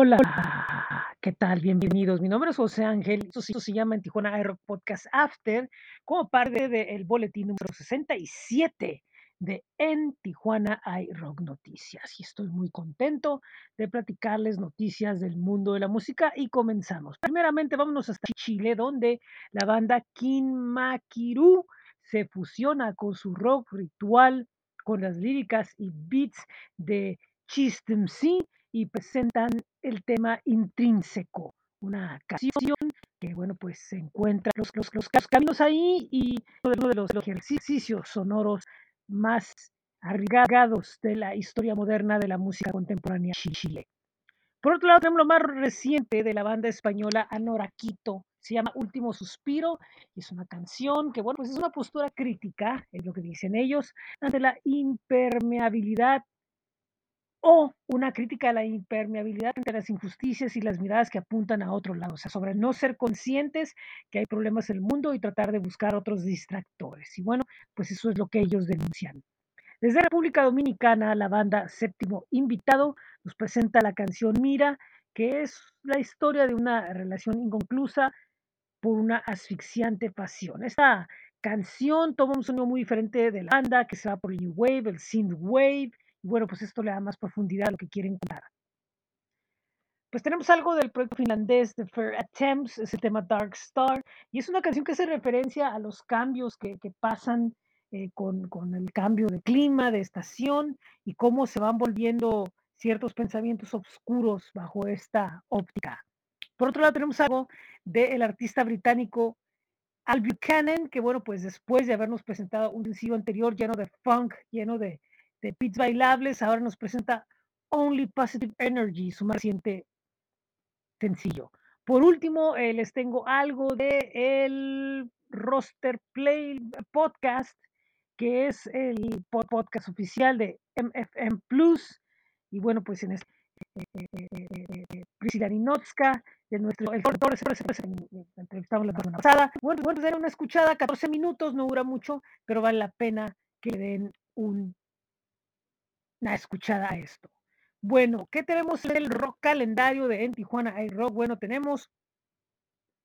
Hola, ¿qué tal? Bienvenidos. Mi nombre es José Ángel. Esto se llama en Tijuana iRock Podcast After, como parte del boletín número 67 de En Tijuana iRock Noticias. Y estoy muy contento de platicarles noticias del mundo de la música y comenzamos. Primeramente, vámonos hasta Chile, donde la banda Kinmakiru se fusiona con su rock ritual, con las líricas y beats de Chistemsi y presentan el tema intrínseco, una canción que, bueno, pues se encuentra los, los, los caminos ahí y uno de los, ejercicios sonoros más arriesgados de la historia moderna de la música contemporánea Chile. Por otro lado, tenemos lo más reciente de la banda española Anoraquito. Se llama Último Suspiro y es una canción que, bueno, pues es una postura crítica, es lo que dicen ellos, ante la impermeabilidad o una crítica a la impermeabilidad ante las injusticias y las miradas que apuntan a otro lado, o sea, sobre no ser conscientes que hay problemas en el mundo y tratar de buscar otros distractores. Y bueno, pues eso es lo que ellos denuncian. Desde República Dominicana, la banda Séptimo Invitado nos presenta la canción Mira, que es la historia de una relación inconclusa por una asfixiante pasión. Esta canción toma un sonido muy diferente de la banda, que se va por el New Wave, el Synth Wave, bueno, pues esto le da más profundidad a lo que quieren contar. Pues tenemos algo del proyecto finlandés de Fair Attempts, ese tema Dark Star, y es una canción que hace referencia a los cambios que, que pasan eh, con, con el cambio de clima, de estación, y cómo se van volviendo ciertos pensamientos oscuros bajo esta óptica. Por otro lado, tenemos algo del artista británico Al Buchanan, que bueno, pues después de habernos presentado un sencillo anterior lleno de funk, lleno de, de beats bailables, ahora nos presenta Only Positive Energy, su más reciente sencillo. Por último, eh, les tengo algo de el Roster Play Podcast, que es el pod- podcast oficial de MFM Plus. Y bueno, pues en este Priscila Ninotska, de nuestro el entrevistamos la semana pasada. Bueno, bueno, pues una escuchada, 14 minutos, no dura mucho, pero vale la pena que den un- una escuchada esto. Bueno, ¿qué tenemos en el rock calendario de En Tijuana iRock? Bueno, tenemos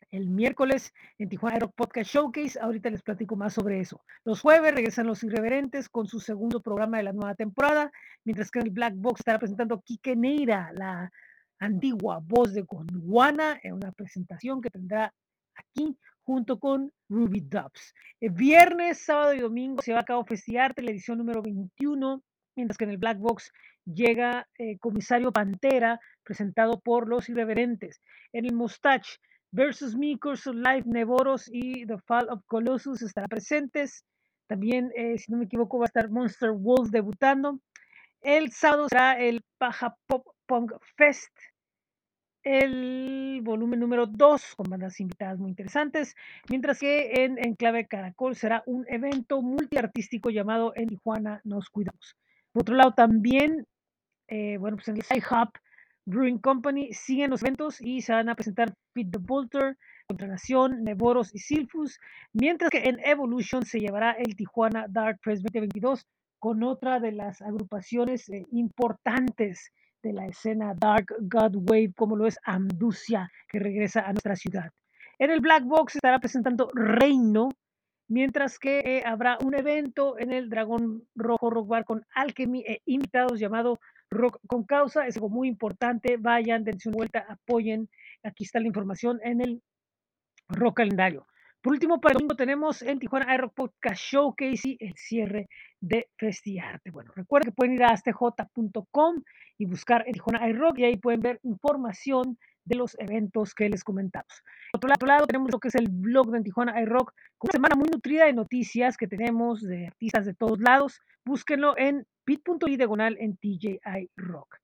el miércoles en Tijuana Rock Podcast Showcase. Ahorita les platico más sobre eso. Los jueves regresan Los Irreverentes con su segundo programa de la nueva temporada, mientras que en el Black Box estará presentando Kike Neira, la antigua voz de Gondwana, en una presentación que tendrá aquí junto con Ruby Dubs. El viernes, sábado y domingo se va a cabo Festiarte, la edición número 21, mientras que en el Black Box llega eh, Comisario Pantera, presentado por Los Irreverentes. En el Mustache versus Me, of Life, Nevoros y The Fall of Colossus estarán presentes. También, eh, si no me equivoco, va a estar Monster Wolf debutando. El sábado será el Paja Pop Punk Fest, el volumen número 2 con bandas invitadas muy interesantes, mientras que en Enclave Caracol será un evento multiartístico llamado En Tijuana Nos Cuidamos. Por otro lado, también, eh, bueno, pues en el Hub Brewing Company siguen los eventos y se van a presentar Pit the Bolter, Contranación, Nevoros y Silfus, mientras que en Evolution se llevará el Tijuana Dark Press 2022 con otra de las agrupaciones eh, importantes de la escena Dark God Wave, como lo es Amducia, que regresa a nuestra ciudad. En el Black Box estará presentando Reino, mientras que eh, habrá un evento en el Dragón Rojo Rock Bar con Alchemy e invitados llamado Rock con Causa. Es algo muy importante. Vayan, dense una vuelta, apoyen. Aquí está la información en el Rock Calendario. Por último, para el domingo tenemos en Tijuana iRock Podcast Showcase y el cierre de Festiarte. Bueno, recuerden que pueden ir a astj.com y buscar en Tijuana iRock y ahí pueden ver información de los eventos que les comentamos. Por otro lado, tenemos lo que es el blog de Tijuana iRock, con una semana muy nutrida de noticias que tenemos de artistas de todos lados. Búsquenlo en bit.ly diagonal en TJI Rock.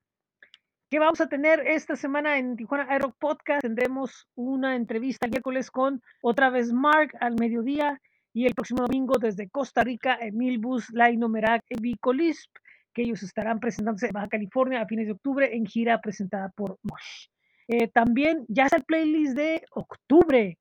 ¿Qué vamos a tener esta semana en Tijuana iRock Podcast? Tendremos una entrevista el miércoles con otra vez Mark al mediodía y el próximo domingo desde Costa Rica, Emil Bus, Laino Merak y Vicolisp, que ellos estarán presentándose en Baja California a fines de octubre en gira presentada por Mosh. Eh, también ya está el playlist de octubre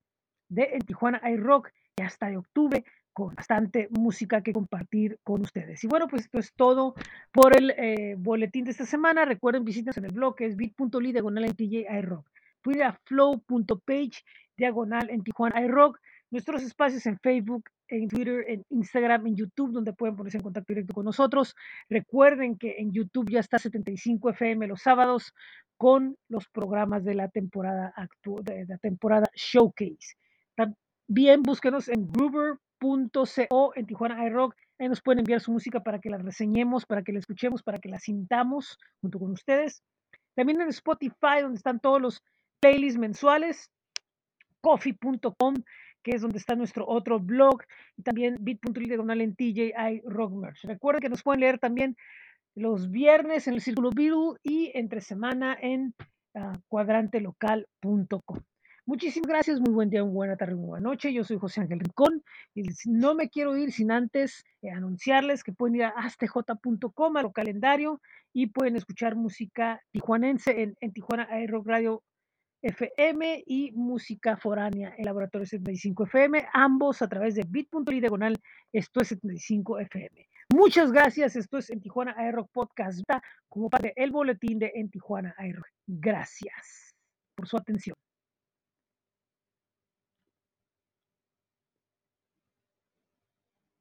de en Tijuana iRock, ya está de octubre con bastante música que compartir con ustedes. Y bueno, pues esto es todo por el eh, boletín de esta semana. Recuerden, visítenos en el blog que es bit.ly diagonal en TJ iRock. Fui a flow.page diagonal en Tijuana iRock. Nuestros espacios en Facebook, en Twitter, en Instagram, en YouTube, donde pueden ponerse en contacto directo con nosotros. Recuerden que en YouTube ya está 75 FM los sábados con los programas de la temporada actu de la temporada Showcase. También búsquenos en groover.co en Tijuana iRock. Ahí nos pueden enviar su música para que la reseñemos, para que la escuchemos, para que la sintamos junto con ustedes. También en Spotify, donde están todos los playlists mensuales. Coffee.com, que es donde está nuestro otro blog. Y también bit.ly diagonal en TJI Rock Merch. Recuerden que nos pueden leer también los viernes en el Círculo Beatle y entre semana en uh, cuadrantelocal.com. Muchísimas gracias, muy buen día, buena tarde, muy buena noche. Yo soy José Ángel Rincón y no me quiero ir sin antes eh, anunciarles que pueden ir a astj.com a lo calendario y pueden escuchar música tijuanense en, en Tijuana Aero Radio FM y música foránea en Laboratorio 75 FM, ambos a través de bit.ly diagonal, esto es 75 FM. Muchas gracias, esto es en Tijuana Aero Podcast, como parte del boletín de En Tijuana Aero. Gracias por su atención.